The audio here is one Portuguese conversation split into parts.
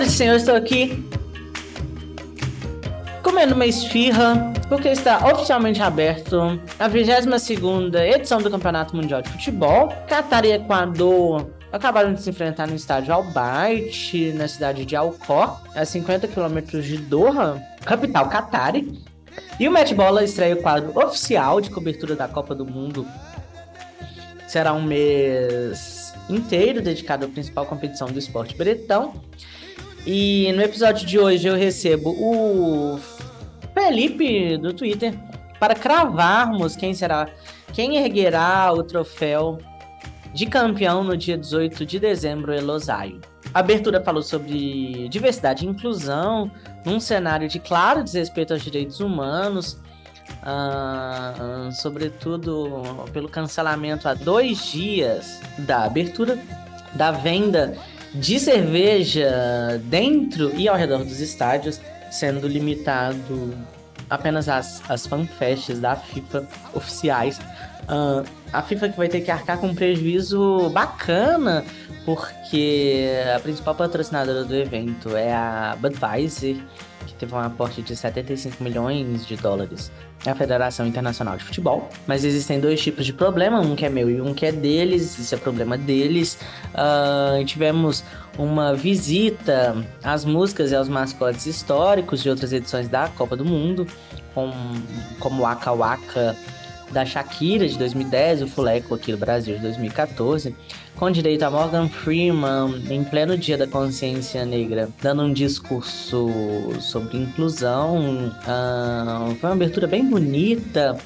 Senhoras e senhores, estou aqui comendo uma esfirra, porque está oficialmente aberto a 22 edição do Campeonato Mundial de Futebol. Catar e Equador acabaram de se enfrentar no estádio Albayt, na cidade de Alcó, a 50 quilômetros de Doha, capital Qatari. E o Match Bola estreia o quadro oficial de cobertura da Copa do Mundo. Será um mês inteiro dedicado à principal competição do esporte bretão. E no episódio de hoje eu recebo o Felipe do Twitter para cravarmos quem será, quem erguerá o troféu de campeão no dia 18 de dezembro em Losaio. A abertura falou sobre diversidade e inclusão num cenário de claro desrespeito aos direitos humanos, uh, sobretudo pelo cancelamento há dois dias da abertura da venda de cerveja dentro e ao redor dos estádios, sendo limitado apenas as, as fanfests da FIFA oficiais. Uh, a FIFA que vai ter que arcar com um prejuízo bacana, porque a principal patrocinadora do evento é a Budweiser, que teve um aporte de 75 milhões de dólares é a Federação Internacional de Futebol. Mas existem dois tipos de problema, um que é meu e um que é deles, isso é problema deles. Uh, tivemos uma visita às músicas e aos mascotes históricos de outras edições da Copa do Mundo, com, como Waka Waka da Shakira de 2010, o Fuleco aqui do Brasil de 2014, com direito a Morgan Freeman em pleno dia da consciência negra, dando um discurso sobre inclusão. Uh, foi uma abertura bem bonita,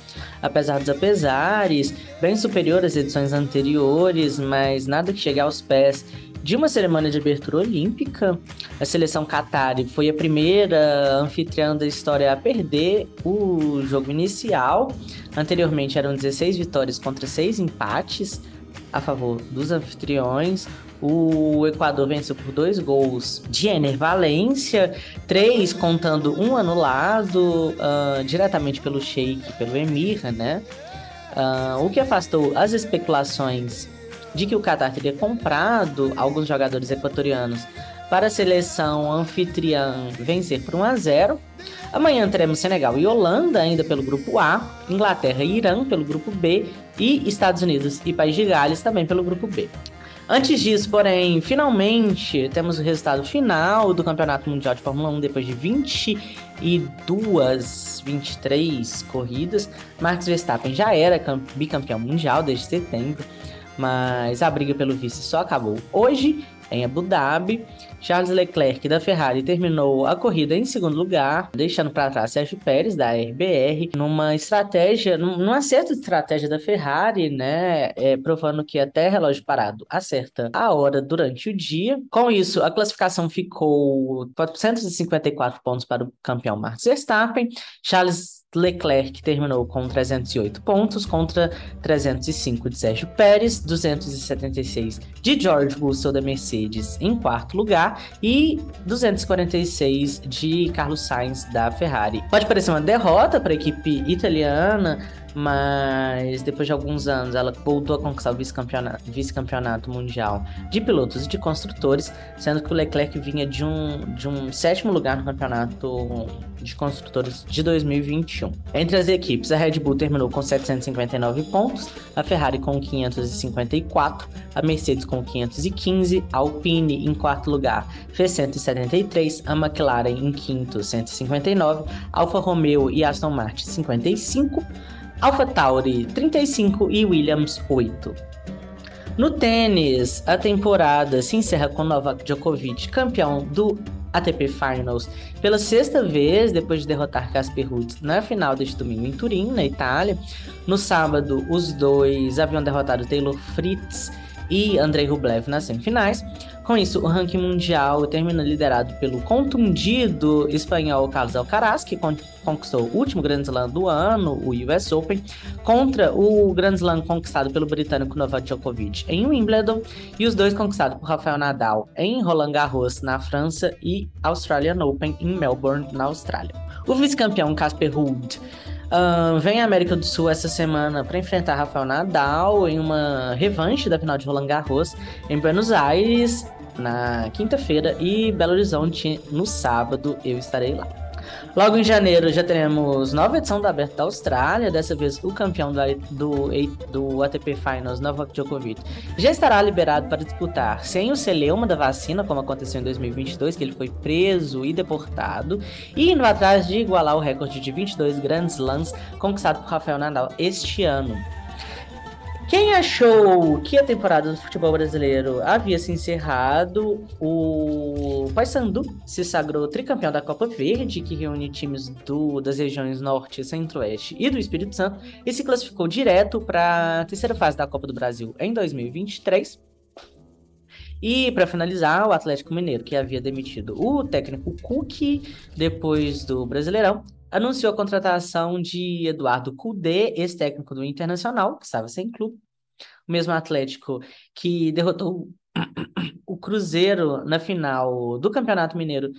apesar dos apesares, bem superior às edições anteriores, mas nada que chegue aos pés de uma cerimônia de abertura olímpica. A seleção Qatari foi a primeira anfitriã da história a perder o jogo inicial. Anteriormente eram 16 vitórias contra 6 empates a favor dos anfitriões. O Equador venceu por dois gols de Valência, três contando um anulado uh, diretamente pelo Sheik, pelo Emir, né? Uh, o que afastou as especulações de que o Qatar teria comprado alguns jogadores equatorianos para a seleção anfitriã vencer por 1 a 0. Amanhã teremos Senegal e Holanda ainda pelo grupo A, Inglaterra e Irã pelo grupo B e Estados Unidos e País de Gales também pelo grupo B. Antes disso, porém, finalmente temos o resultado final do Campeonato Mundial de Fórmula 1 depois de 22, 23 corridas. Max Verstappen já era bicampeão mundial desde setembro mas a briga pelo vice só acabou hoje em Abu Dhabi. Charles Leclerc da Ferrari terminou a corrida em segundo lugar, deixando para trás Sérgio Pérez da RBR, numa estratégia, num acerto de estratégia da Ferrari, né, é, provando que até relógio parado acerta a hora durante o dia. Com isso, a classificação ficou 454 pontos para o campeão Max Verstappen. Charles Leclerc terminou com 308 pontos contra 305 de Sérgio Pérez, 276 de George Russell da Mercedes em quarto lugar e 246 de Carlos Sainz da Ferrari. Pode parecer uma derrota para a equipe italiana, mas depois de alguns anos ela voltou a conquistar o vice-campeonato vice -campeonato mundial de pilotos e de construtores, sendo que o Leclerc vinha de um, de um sétimo lugar no campeonato de construtores de 2021. Entre as equipes, a Red Bull terminou com 759 pontos, a Ferrari com 554, a Mercedes com 515, a Alpine em quarto lugar fez 173, a McLaren em quinto 159, Alfa Romeo e Aston Martin 55, Alpha Tauri 35 e Williams 8. No tênis, a temporada se encerra com Novak Djokovic campeão do ATP Finals pela sexta vez depois de derrotar Casper Ruud na final deste domingo em Turim, na Itália. No sábado, os dois haviam derrotado Taylor Fritz e Andrei Rublev nas semifinais. Com isso, o ranking mundial termina liderado pelo contundido espanhol Carlos Alcaraz, que conquistou o último Grand Slam do ano, o US Open, contra o Grand Slam conquistado pelo britânico Novak Djokovic em Wimbledon, e os dois conquistados por Rafael Nadal em Roland Garros, na França, e Australian Open em Melbourne, na Austrália. O vice-campeão Casper Ruud Uh, vem à América do Sul essa semana para enfrentar Rafael Nadal em uma revanche da final de Roland Garros em Buenos Aires na quinta-feira e Belo Horizonte no sábado. Eu estarei lá. Logo em janeiro já teremos nova edição da Aberta da Austrália, dessa vez o campeão da, do, do ATP Finals, Novak Djokovic, já estará liberado para disputar sem o celeuma da vacina, como aconteceu em 2022, que ele foi preso e deportado, e indo atrás de igualar o recorde de 22 Grand Slams conquistado por Rafael Nadal este ano. Quem achou que a temporada do futebol brasileiro havia se encerrado, o Paysandu se sagrou tricampeão da Copa Verde, que reúne times do, das regiões Norte, Centro-Oeste e do Espírito Santo, e se classificou direto para a terceira fase da Copa do Brasil em 2023. E para finalizar, o Atlético Mineiro, que havia demitido o técnico Cook depois do Brasileirão, anunciou a contratação de Eduardo Cudê, ex-técnico do Internacional, que estava sem clube. O mesmo Atlético que derrotou o Cruzeiro na final do Campeonato Mineiro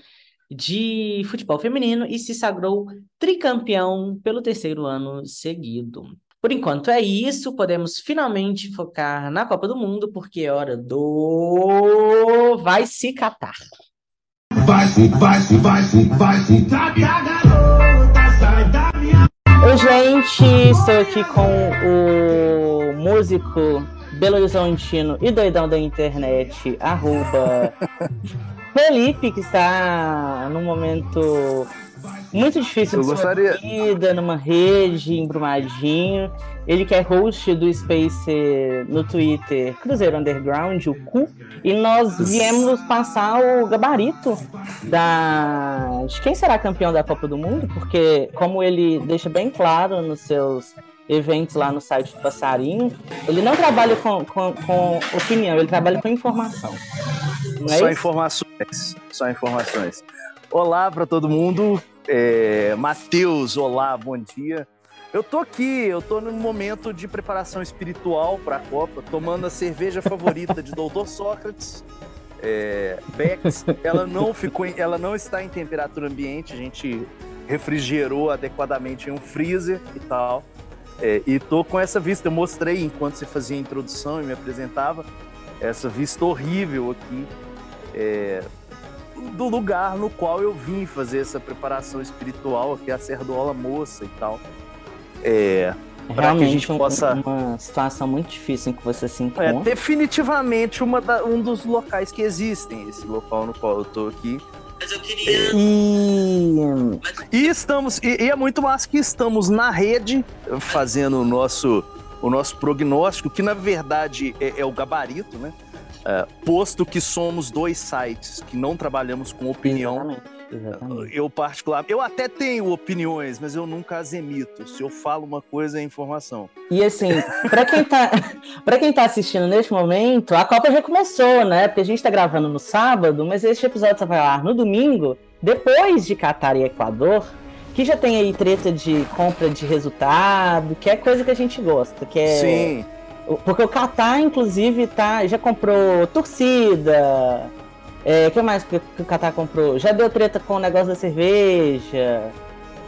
de futebol feminino e se sagrou tricampeão pelo terceiro ano seguido. Por enquanto é isso, podemos finalmente focar na Copa do Mundo, porque é hora do. Vai se catar. Vai, vai, vai, vai, vai, Oi, gente, estou aqui com o músico Belo Horizontino e doidão da internet, arroba Felipe, que está num momento muito difícil de gostaria... sua vida, numa rede, embrumadinho. Ele que é host do Space no Twitter, Cruzeiro Underground, o cu. E nós viemos passar o gabarito da de quem será campeão da Copa do Mundo, porque como ele deixa bem claro nos seus eventos lá no site do Passarinho, ele não trabalha com, com, com opinião, ele trabalha com informação. É só isso? informações, só informações. Olá para todo mundo, é, Matheus, olá, bom dia. Eu tô aqui, eu tô num momento de preparação espiritual para a Copa, tomando a cerveja favorita de Doutor Sócrates, é, Bex. Ela não ficou, ela não está em temperatura ambiente, a gente refrigerou adequadamente em um freezer e tal. É, e tô com essa vista, eu mostrei enquanto você fazia a introdução e me apresentava, essa vista horrível aqui é, do lugar no qual eu vim fazer essa preparação espiritual, aqui a Serdola Moça e tal. É, para que a gente possa. Uma situação muito difícil em que você se é, encontra. É definitivamente uma da, um dos locais que existem, esse local no qual eu tô aqui. Mas eu queria. E, e estamos. E, e, é muito mais que estamos na rede fazendo o nosso, o nosso prognóstico, que na verdade é, é o gabarito, né? É, posto que somos dois sites que não trabalhamos com opinião. Exatamente Exatamente. Eu, particular, eu até tenho opiniões, mas eu nunca as emito. Se eu falo uma coisa, é informação. E assim, para quem tá, para quem tá assistindo neste momento, a Copa já começou, né? Porque a gente tá gravando no sábado, mas este episódio só vai lá no domingo, depois de Catar e Equador, que já tem aí treta de compra de resultado, que é coisa que a gente gosta, que é Sim. Porque o Catar, inclusive, tá, já comprou torcida, é, o que mais que, que o Qatar comprou? Já deu treta com o negócio da cerveja.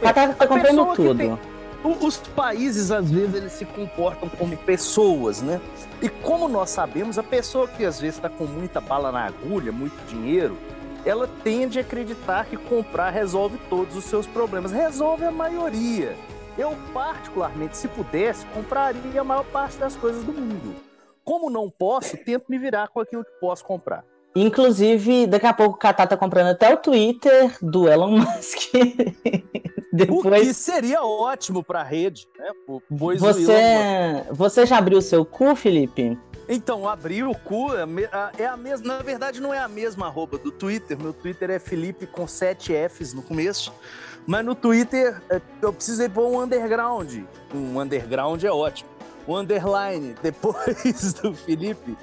O Qatar tá comprando tudo. Tem... Os países, às vezes, eles se comportam como pessoas, né? E como nós sabemos, a pessoa que às vezes está com muita bala na agulha, muito dinheiro, ela tende a acreditar que comprar resolve todos os seus problemas. Resolve a maioria. Eu, particularmente, se pudesse, compraria a maior parte das coisas do mundo. Como não posso, tento me virar com aquilo que posso comprar. Inclusive, daqui a pouco o Kaká tá comprando até o Twitter do Elon Musk. Depois... O que seria ótimo para a rede, né? Pois você, Elon... você já abriu o seu cu, Felipe? Então, abri o cu, é, é a mesma. Na verdade, não é a mesma arroba do Twitter. Meu Twitter é Felipe com sete Fs no começo. Mas no Twitter é, eu precisei pôr um underground. Um underground é ótimo. O underline depois do Felipe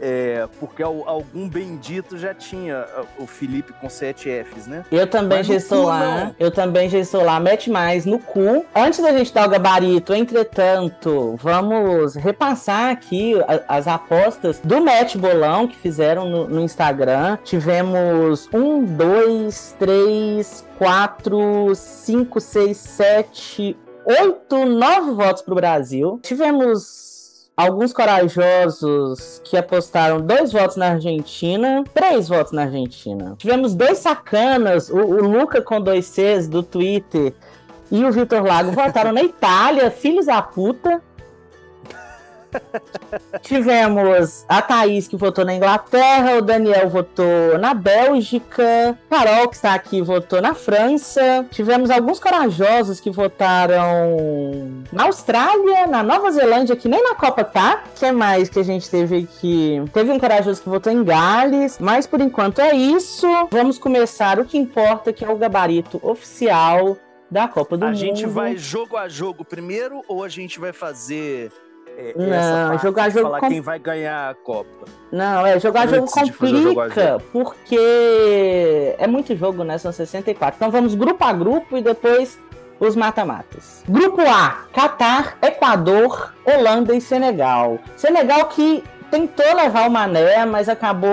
é, porque algum bendito já tinha o Felipe com 7 Fs, né? Eu também já estou lá. Não. Eu também já estou lá. Mete mais no cu. Antes da gente dar o gabarito, entretanto, vamos repassar aqui as apostas do Match Bolão que fizeram no, no Instagram. Tivemos um, dois, três, quatro, cinco, seis, sete, oito, nove votos para o Brasil. Tivemos alguns corajosos que apostaram dois votos na Argentina, três votos na Argentina. Tivemos dois sacanas, o, o Luca com dois Cs do Twitter e o Vitor Lago votaram na Itália, filhos da puta. Tivemos a Thaís, que votou na Inglaterra, o Daniel votou na Bélgica, Carol, que está aqui, votou na França. Tivemos alguns corajosos que votaram na Austrália, na Nova Zelândia, que nem na Copa tá. O que mais que a gente teve aqui? Teve um corajoso que votou em Gales, mas por enquanto é isso. Vamos começar o que importa, que é o gabarito oficial da Copa do a Mundo. A gente vai jogo a jogo primeiro ou a gente vai fazer é, não, jogar jogo falar com... quem vai ganhar a Copa. Não, é jogar Antes jogo complica, jogo. porque é muito jogo, né? São 64. Então vamos grupo a grupo e depois os mata-matas. Grupo A: Catar, Equador, Holanda e Senegal. Senegal que tentou levar o Mané, mas acabou.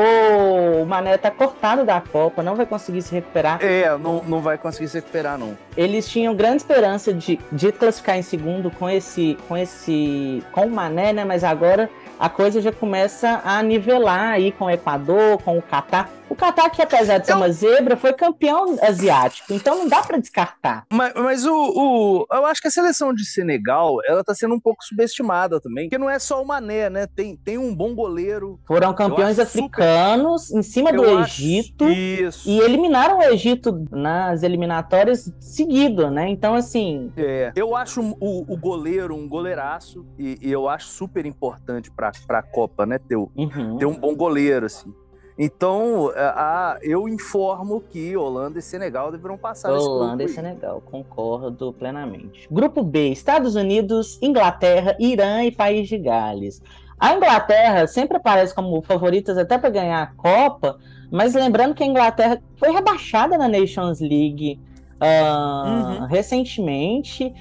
O Mané tá cortado da Copa, não vai conseguir se recuperar. É, não, não vai conseguir se recuperar, não. Eles tinham grande esperança de, de classificar em segundo com esse. com esse. com o Mané, né? Mas agora a coisa já começa a nivelar aí com o Equador, com o Catar. O Catar, que apesar de ser eu... uma zebra, foi campeão asiático, então não dá para descartar. Mas, mas o, o, eu acho que a seleção de Senegal, ela tá sendo um pouco subestimada também, porque não é só o Mané, né? Tem, tem um bom goleiro. Foram campeões africanos super... em cima eu do Egito Isso. e eliminaram o Egito nas eliminatórias seguido, né? Então, assim... É, eu acho o, o goleiro um goleiraço e, e eu acho super importante pra, pra Copa, né? Ter, uhum. ter um bom goleiro, assim. Então, a, eu informo que Holanda e Senegal deverão passar Holanda e Senegal, concordo plenamente. Grupo B: Estados Unidos, Inglaterra, Irã e País de Gales. A Inglaterra sempre aparece como favoritas até para ganhar a Copa, mas lembrando que a Inglaterra foi rebaixada na Nations League uh, uhum. recentemente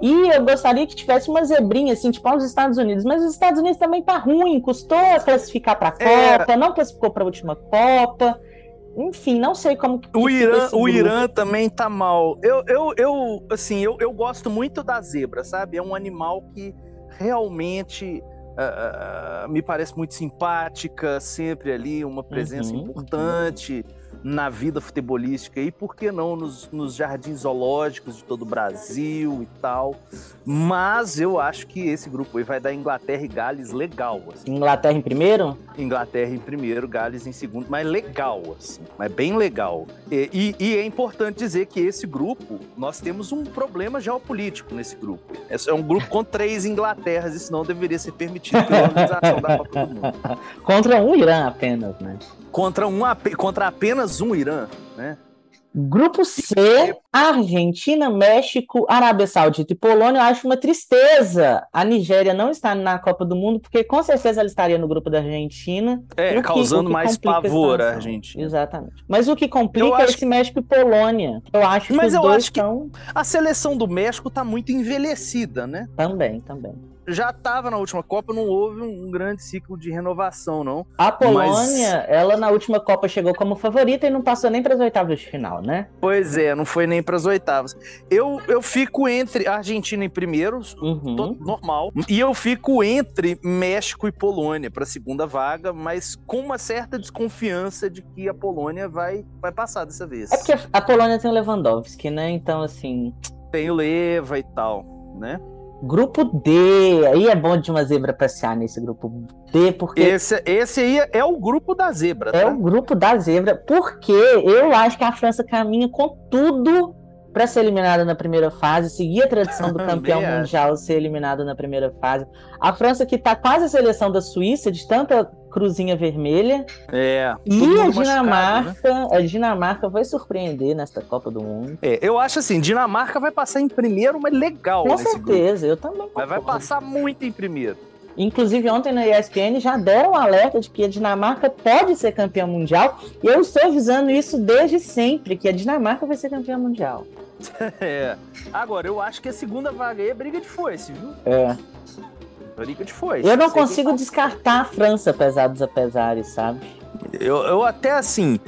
e eu gostaria que tivesse uma zebrinha, assim, tipo aos Estados Unidos. Mas os Estados Unidos também tá ruim, custou classificar para a é. Copa, é... não classificou para a última Copa. Enfim, não sei como que o Irã, o Irã também tá mal. Eu, eu, eu assim, eu, eu gosto muito da zebra, sabe? É um animal que realmente uh, uh, me parece muito simpática, sempre ali, uma presença uhum, importante. Uhum na vida futebolística e por que não nos, nos jardins zoológicos de todo o Brasil e tal. Mas eu acho que esse grupo aí vai dar Inglaterra e Gales legal. Assim. Inglaterra em primeiro? Inglaterra em primeiro, Gales em segundo, mas legal, assim, mas bem legal. E, e, e é importante dizer que esse grupo, nós temos um problema geopolítico nesse grupo. É um grupo com três Inglaterras, isso não deveria ser permitido pela organização da Copa do Mundo. Contra um Irã apenas, né? Contra, um, contra apenas um Irã, né? Grupo C, Argentina, México, Arábia Saudita e Polônia. Eu acho uma tristeza a Nigéria não estar na Copa do Mundo, porque com certeza ela estaria no grupo da Argentina. É, causando que mais pavor a Argentina. Exatamente. Mas o que complica é esse que... México e Polônia. Eu acho que Mas os eu dois acho estão... que a seleção do México está muito envelhecida, né? Também, também já estava na última Copa, não houve um grande ciclo de renovação, não. A Polônia, Mas... ela na última Copa chegou como favorita e não passou nem para as oitavas de final, né? Pois é, não foi nem para as oitavas. Eu, eu fico entre Argentina em primeiro, uhum. normal, e eu fico entre México e Polônia para a segunda vaga, mas com uma certa desconfiança de que a Polônia vai, vai passar dessa vez. É porque a Polônia tem o Lewandowski, né? Então, assim. Tem o Leva e tal, né? Grupo D, aí é bom de uma zebra passear nesse grupo D, porque. Esse, esse aí é o grupo da zebra. É tá? o grupo da zebra, porque eu acho que a França caminha com tudo para ser eliminada na primeira fase, seguir a tradição do campeão mundial ser eliminado na primeira fase. A França que tá quase a seleção da Suíça, de tanta cruzinha vermelha. É. E a Dinamarca, né? a Dinamarca vai surpreender nesta Copa do Mundo. É, eu acho assim, Dinamarca vai passar em primeiro, mas legal. Com certeza, grupo. eu também. Mas vai passar muito em primeiro. Inclusive, ontem na ESPN já deram um alerta de que a Dinamarca pode ser campeã mundial. E eu estou avisando isso desde sempre, que a Dinamarca vai ser campeã mundial. é. Agora, eu acho que a segunda vaga aí é briga de foice, viu? É. De foice. Eu não consigo descartar a França, apesar dos apesares, sabe? Eu, eu até assim,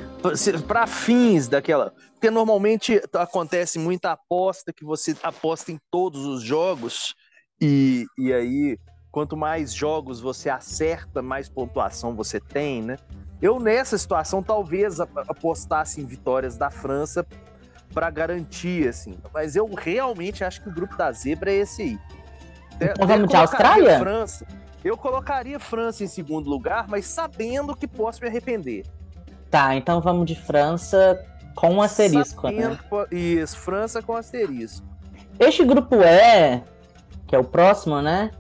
para fins daquela. Porque normalmente acontece muita aposta que você aposta em todos os jogos e, e aí quanto mais jogos você acerta, mais pontuação você tem, né? Eu, nessa situação, talvez apostasse em vitórias da França para garantir, assim. Mas eu realmente acho que o grupo da zebra é esse aí. Então vamos de Austrália? França, eu colocaria França em segundo lugar, mas sabendo que posso me arrepender. Tá, então vamos de França com asterisco, sabendo, né? Isso, França com asterisco. Este grupo E, que é o próximo, né?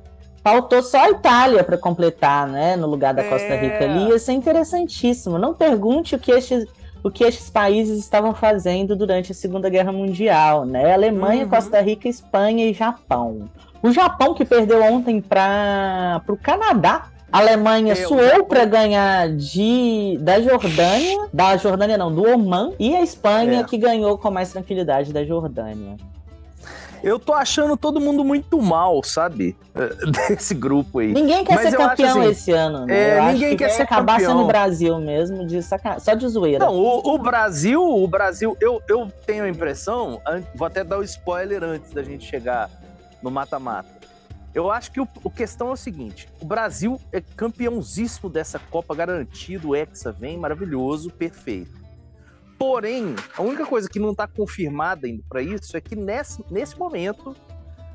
Faltou só a Itália para completar, né? No lugar da Costa Rica é... ali. Ia ser interessantíssimo. Não pergunte o que estes, o que estes países estavam fazendo durante a Segunda Guerra Mundial, né? Alemanha, uhum. Costa Rica, Espanha e Japão. O Japão que perdeu ontem para o Canadá. A Alemanha Eu, suou para ganhar de da Jordânia, da Jordânia não, do Oman, e a Espanha é. que ganhou com mais tranquilidade da Jordânia. Eu tô achando todo mundo muito mal, sabe? Desse grupo aí. Ninguém quer Mas ser campeão assim, esse ano, né? É, ninguém que quer ser acabar campeão. sendo o Brasil mesmo, de saca... só de zoeira. Não, o, o, Brasil, o Brasil, eu, eu tenho a impressão, vou até dar o um spoiler antes da gente chegar no mata-mata. Eu acho que o, o questão é o seguinte: o Brasil é campeãozíssimo dessa Copa, garantido, o Hexa vem, maravilhoso, perfeito. Porém, a única coisa que não está confirmada ainda para isso é que nesse, nesse momento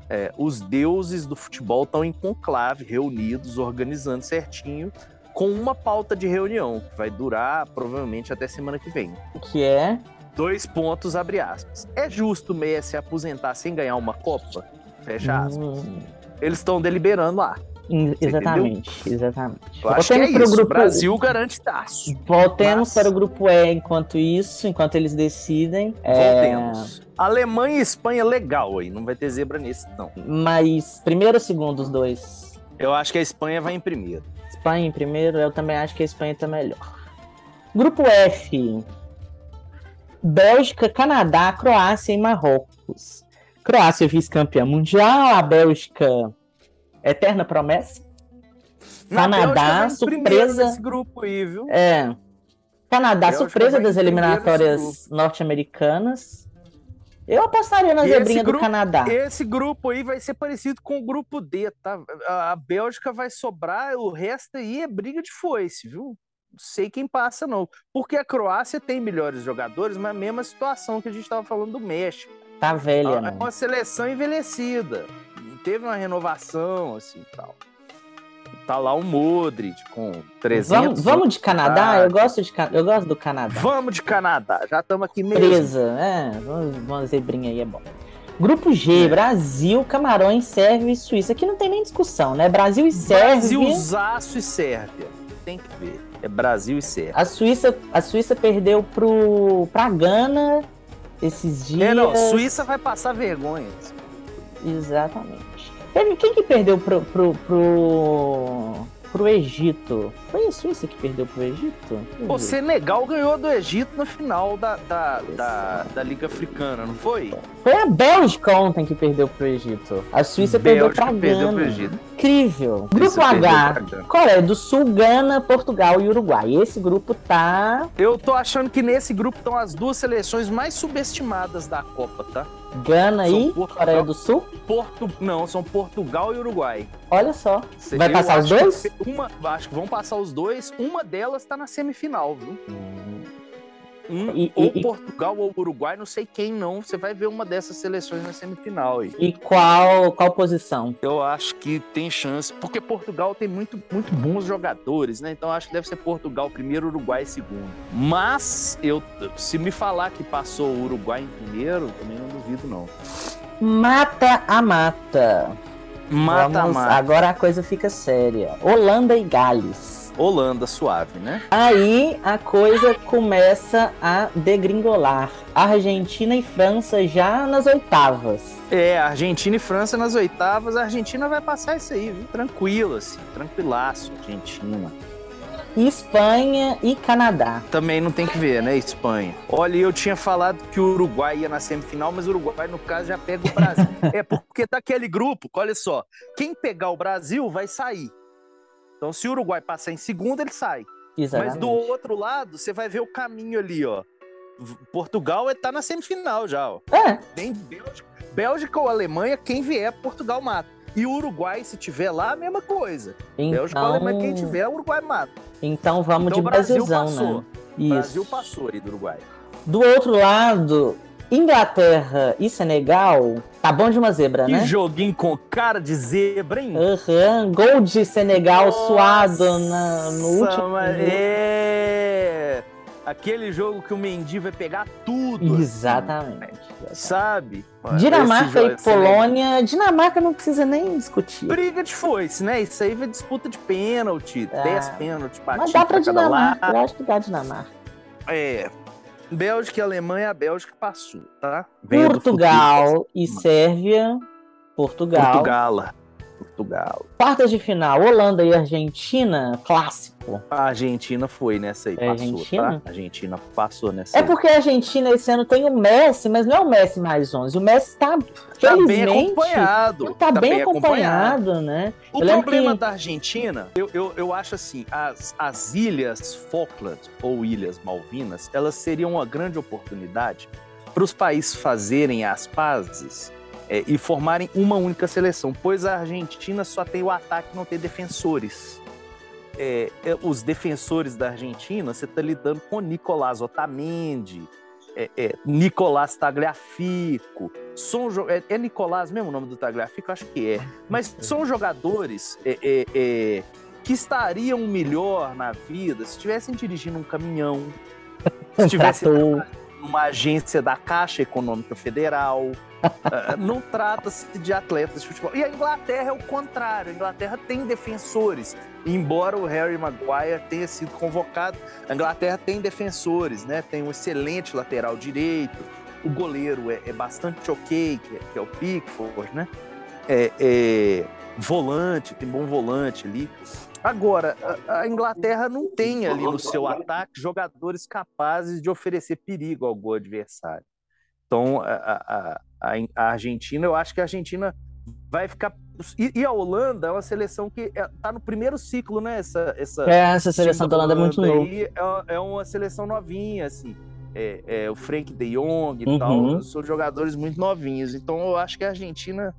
é, os deuses do futebol estão em conclave, reunidos, organizando certinho, com uma pauta de reunião, que vai durar provavelmente até semana que vem. Que é? Dois pontos, abre aspas. É justo o Messi se aposentar sem ganhar uma Copa? Fecha aspas. Hum. Eles estão deliberando lá. Exatamente, exatamente. Eu acho que é isso. Grupo... Brasil garante taço. Voltemos Mas... para o grupo E enquanto isso, enquanto eles decidem. É, Voltemos. É... Alemanha e Espanha, legal aí. Não vai ter zebra nesse, não. Mas primeiro ou segundo os dois? Eu acho que a Espanha vai em primeiro. Espanha em primeiro, eu também acho que a Espanha está melhor. Grupo F. Bélgica, Canadá, Croácia e Marrocos. Croácia vice-campeã mundial, a Bélgica Eterna Promessa. Canadá, surpresa. Grupo aí, viu? É. Canadá, surpresa das eliminatórias norte-americanas. Eu apostaria na zebrinha grupo, do Canadá. Esse grupo aí vai ser parecido com o grupo D, tá? A Bélgica vai sobrar, o resto aí é briga de foice, viu? Não sei quem passa, não. Porque a Croácia tem melhores jogadores, mas a mesma situação que a gente estava falando do México. Tá velha, né? É uma seleção envelhecida teve uma renovação, assim, tal. Tá lá o Modric com 300... Vamos, vamos de Canadá? Eu gosto, de, eu gosto do Canadá. Vamos de Canadá, já estamos aqui mesmo. Presa, é, vamos, uma zebrinha aí é bom. Grupo G, é. Brasil, Camarões, Sérvia e Suíça. Aqui não tem nem discussão, né? Brasil e Sérvia. Brasilzaço e Sérvia. Tem que ver. É Brasil e Sérvia. A Suíça, a Suíça perdeu pro, pra Gana esses dias. É, não. Suíça vai passar vergonha. Exatamente. Quem que perdeu pro, pro, pro, pro Egito? Foi a Suíça que perdeu pro Egito? O Senegal ganhou do Egito na final da, da, da, da, Liga Africana, não foi? Foi a Bélgica ontem que perdeu pro Egito. A Suíça Bélgica perdeu pra perdeu Gana. Pro Egito. Incrível. Grupo H, Coreia do Sul, Gana, Portugal e Uruguai. Esse grupo tá... Eu tô achando que nesse grupo estão as duas seleções mais subestimadas da Copa, tá? Gana são e Portugal, Coreia do Sul? Porto, não, são Portugal e Uruguai. Olha só. Vai passar os dois? Uma, acho que vão passar os dois. Uma delas tá na semifinal, viu? Hum. Um, e, ou e, Portugal ou Uruguai, não sei quem não. Você vai ver uma dessas seleções na semifinal aí. E qual qual posição? Eu acho que tem chance, porque Portugal tem muito, muito bons jogadores, né? Então acho que deve ser Portugal primeiro, Uruguai segundo. Mas eu, se me falar que passou o Uruguai em primeiro, também não duvido não. Mata a mata. Mata Vamos, a mata. Agora a coisa fica séria. Holanda e Gales. Holanda suave, né? Aí a coisa começa a degringolar. Argentina e França já nas oitavas. É, Argentina e França nas oitavas. A Argentina vai passar isso aí, viu? Tranquilo, assim, tranquilaço, Argentina. Espanha e Canadá. Também não tem que ver, né? Espanha. Olha, eu tinha falado que o Uruguai ia na semifinal, mas o Uruguai, no caso, já pega o Brasil. é porque tá aquele grupo, olha só. Quem pegar o Brasil vai sair. Então, se o Uruguai passar em segundo, ele sai. Exatamente. Mas do outro lado, você vai ver o caminho ali, ó. Portugal está na semifinal já, ó. É. Bélgica, Bélgica ou Alemanha, quem vier, Portugal mata. E o Uruguai, se tiver lá, a mesma coisa. Então... Bélgica ou Alemanha, quem tiver, o Uruguai mata. Então vamos então, de Brasilzão, passou. né? Isso. O Brasil passou aí do Uruguai. Do outro lado, Inglaterra e Senegal, tá bom de uma zebra, que né? Que joguinho com cara de zebra, hein? Aham, uhum. gol de Senegal Nossa, suado na, no último. É... Aquele jogo que o Mendy vai pegar tudo. Assim. Exatamente. Assim, sabe? Dinamarca e Polônia. Dinamarca não precisa nem discutir. Briga de foice, né? Isso aí vai disputa de pênalti. 10 é. pênaltis Mas dá pra, pra Dinamarca. Eu acho que dá Dinamarca. É. Bélgica e Alemanha, a Bélgica passou, tá? Portugal e Sérvia. Portugal. Portugal. Portugal. Quartas de final, Holanda e Argentina, clássico. A Argentina foi nessa aí, é passou, Argentina? tá? A Argentina passou nessa É aí. porque a Argentina esse ano tem o Messi, mas não é o Messi mais 11. O Messi tá, tá bem acompanhado. Tá, tá bem, bem acompanhado, acompanhado, né? O eu problema que... da Argentina, eu, eu, eu acho assim, as, as ilhas Falkland ou Ilhas Malvinas, elas seriam uma grande oportunidade para os países fazerem as pazes é, e formarem uma única seleção, pois a Argentina só tem o ataque, não tem defensores. É, é, os defensores da Argentina, você está lidando com Nicolás Otamendi, é, é, Nicolás Tagliafico. São, é, é, Nicolás mesmo o nome do Tagliafico? Acho que é. Mas são jogadores que estariam melhor na vida se estivessem dirigindo um caminhão, se estivessem numa agência da Caixa Econômica Federal, Uh, não trata-se de atletas de futebol. E a Inglaterra é o contrário. A Inglaterra tem defensores. Embora o Harry Maguire tenha sido convocado, a Inglaterra tem defensores, né? Tem um excelente lateral direito. O goleiro é, é bastante ok, que é, que é, o Pickford, né? É, é, volante, tem bom volante ali. Agora, a, Inglaterra não tem ali no seu ataque jogadores capazes de oferecer perigo ao gol adversário. Então, a, a, a, Argentina, eu acho que a Argentina vai ficar. E, e a Holanda é uma seleção que está é, no primeiro ciclo, né? Essa, essa, é, essa seleção da Holanda é muito nova. É, é uma seleção novinha, assim. É, é, o Frank de Jong e uhum. tal, são jogadores muito novinhos. Então eu acho que a Argentina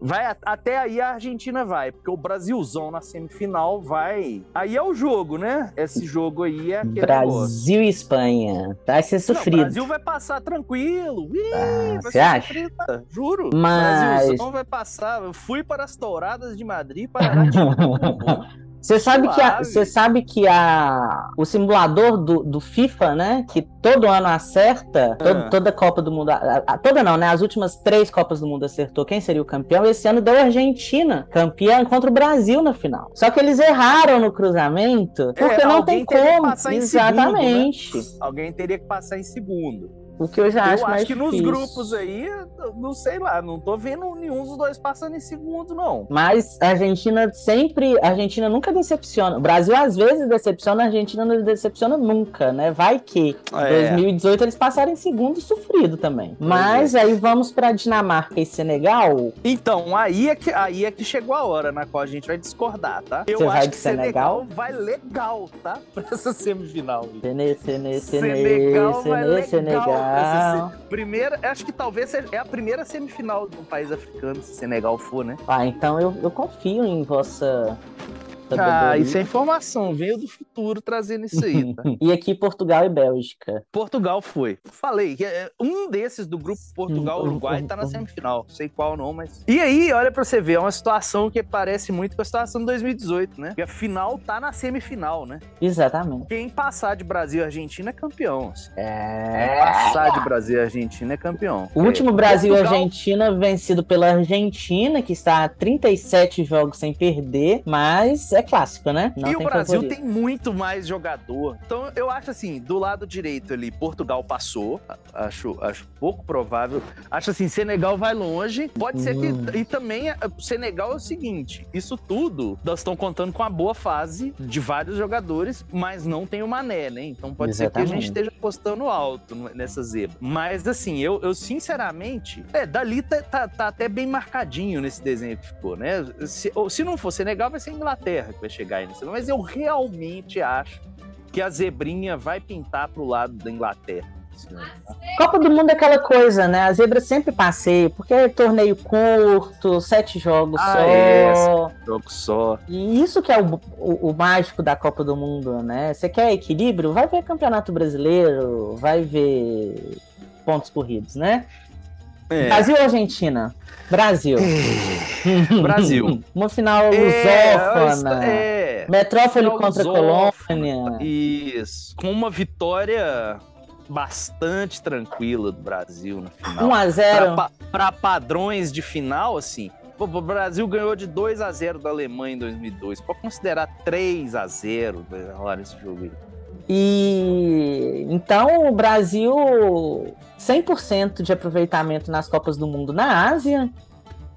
Vai até aí a Argentina vai, porque o Brasilzão na semifinal vai. Aí é o jogo, né? Esse jogo aí é aquele Brasil e Espanha. Vai ser sofrido. Não, o Brasil vai passar tranquilo. ah, você acha? Sofrida, juro. Mas... Brasilzão vai passar. Eu fui para as touradas de Madrid para Você sabe que, a, você sabe que a, o simulador do, do FIFA, né? Que todo ano acerta, todo, ah. toda Copa do Mundo. A, a, toda não, né? As últimas três Copas do Mundo acertou quem seria o campeão. Esse ano deu a Argentina campeã contra o Brasil na final. Só que eles erraram no cruzamento, porque é, não tem como. Exatamente. Segundo, né? Alguém teria que passar em segundo. O que eu já acho eu mais acho que difícil. nos grupos aí, não sei lá, não tô vendo nenhum dos dois passando em segundo, não. Mas a Argentina sempre, a Argentina nunca decepciona. O Brasil às vezes decepciona, a Argentina não decepciona nunca, né? Vai que é. 2018 eles passaram em segundo sofrido também. Mas é. aí vamos para Dinamarca e Senegal. Então, aí é que aí é que chegou a hora na qual a gente vai discordar, tá? Eu Você acho que Senegal? Senegal vai legal, tá? Pra essa semifinal. Sene, Sene, Sene, Senegal Sene, vai legal. Senegal. Primeira, acho que talvez seja, é a primeira semifinal do país africano, se Senegal for, né? Ah, então eu, eu confio em vossa ah, isso é informação, veio do futuro trazendo isso aí, tá? e aqui Portugal e Bélgica. Portugal foi. Falei, é, um desses do grupo Portugal-Uruguai tá na semifinal. Sei qual não, mas. E aí, olha pra você ver, é uma situação que parece muito com a situação de 2018, né? E a final tá na semifinal, né? Exatamente. Quem passar de Brasil e Argentina é campeão. Assim. É. Quem passar de Brasil e Argentina é campeão. O último é. Brasil e Argentina vencido pela Argentina, que está a 37 jogos sem perder, mas é clássico, né? Não e o Brasil favorito. tem muito mais jogador. Então eu acho assim, do lado direito ali, Portugal passou. Acho, acho pouco provável. Acho assim, Senegal vai longe. Pode ser que. Hum. E também, é, Senegal é o seguinte: isso tudo, nós estamos contando com a boa fase de vários jogadores, mas não tem o Mané, né? Então pode Exatamente. ser que a gente esteja apostando alto nessa zebra. Mas assim, eu, eu sinceramente. É, dali tá, tá, tá até bem marcadinho nesse desenho que ficou, né? Se, se não for Senegal, vai ser Inglaterra que vai chegar aí nesse. Mas eu realmente acho que a zebrinha vai pintar pro lado da Inglaterra. Copa do Mundo é aquela coisa, né? A zebra sempre passeia, porque é torneio curto, sete jogos ah, só. É, sete jogos só. E isso que é o, o, o, mágico da Copa do Mundo, né? Você quer equilíbrio? Vai ver Campeonato Brasileiro, vai ver pontos corridos, né? É. Brasil ou Argentina? Brasil. É. Brasil. Uma final é, lusófona. É. Metrópole contra Colônia. Isso. Com uma vitória bastante tranquila do Brasil no final. 1x0. Para padrões de final, assim, o Brasil ganhou de 2 a 0 da Alemanha em 2002. Pode considerar 3 a 0 rolar esse jogo aí. E então o Brasil 100% de aproveitamento nas Copas do Mundo na Ásia.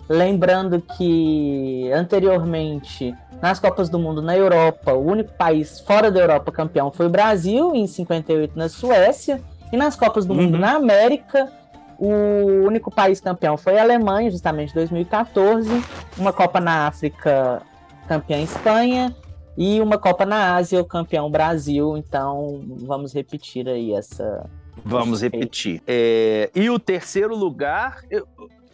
Lembrando que anteriormente nas Copas do Mundo na Europa, o único país fora da Europa campeão foi o Brasil, em 58 na Suécia. E nas Copas do uhum. Mundo na América, o único país campeão foi a Alemanha, justamente em 2014. Uma Copa na África, campeã Espanha. E uma Copa na Ásia, o campeão Brasil. Então, vamos repetir aí essa. Vamos repetir. É, e o terceiro lugar, eu,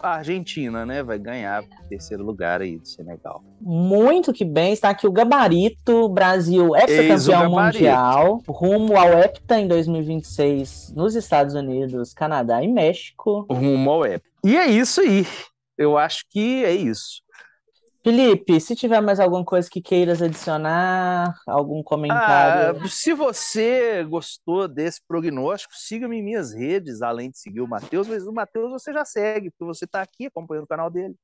a Argentina, né, vai ganhar o terceiro lugar aí do Senegal. Muito que bem, está aqui o gabarito, Brasil ex-campeão mundial, rumo ao Hepta em 2026 nos Estados Unidos, Canadá e México. Rumo ao Hepta. E é isso aí. Eu acho que é isso. Felipe, se tiver mais alguma coisa que queiras adicionar, algum comentário. Ah, se você gostou desse prognóstico, siga-me em minhas redes, além de seguir o Matheus, mas o Matheus você já segue, porque você está aqui acompanhando o canal dele.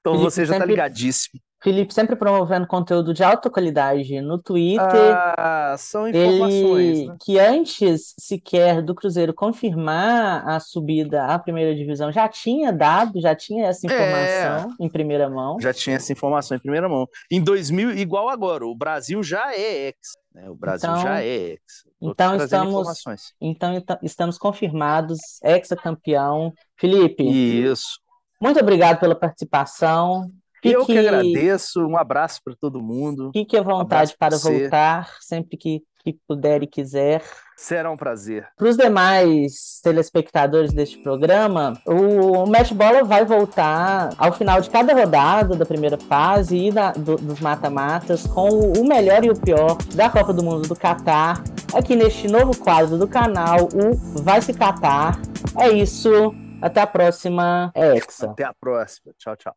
Então Felipe você já está ligadíssimo. Felipe sempre promovendo conteúdo de alta qualidade no Twitter. Ah, são informações. Ele, né? Que antes sequer do Cruzeiro confirmar a subida à primeira divisão, já tinha dado, já tinha essa é. informação é, em primeira mão. Já tinha essa informação em primeira mão. Em 2000, igual agora, o Brasil já é ex. Né? O Brasil então, já é ex. então estamos, então estamos confirmados, ex-campeão. Felipe. Isso. Muito obrigado pela participação. Fique, eu que agradeço, um abraço para todo mundo. Fique à vontade um para voltar, sempre que, que puder e quiser. Será um prazer. Para os demais telespectadores deste programa, o Match Bola vai voltar ao final de cada rodada da primeira fase e da, do, dos mata-matas com o melhor e o pior da Copa do Mundo do Catar, aqui neste novo quadro do canal, o Vai Se Catar. É isso. Até a próxima, Hexa. Até a próxima. Tchau, tchau.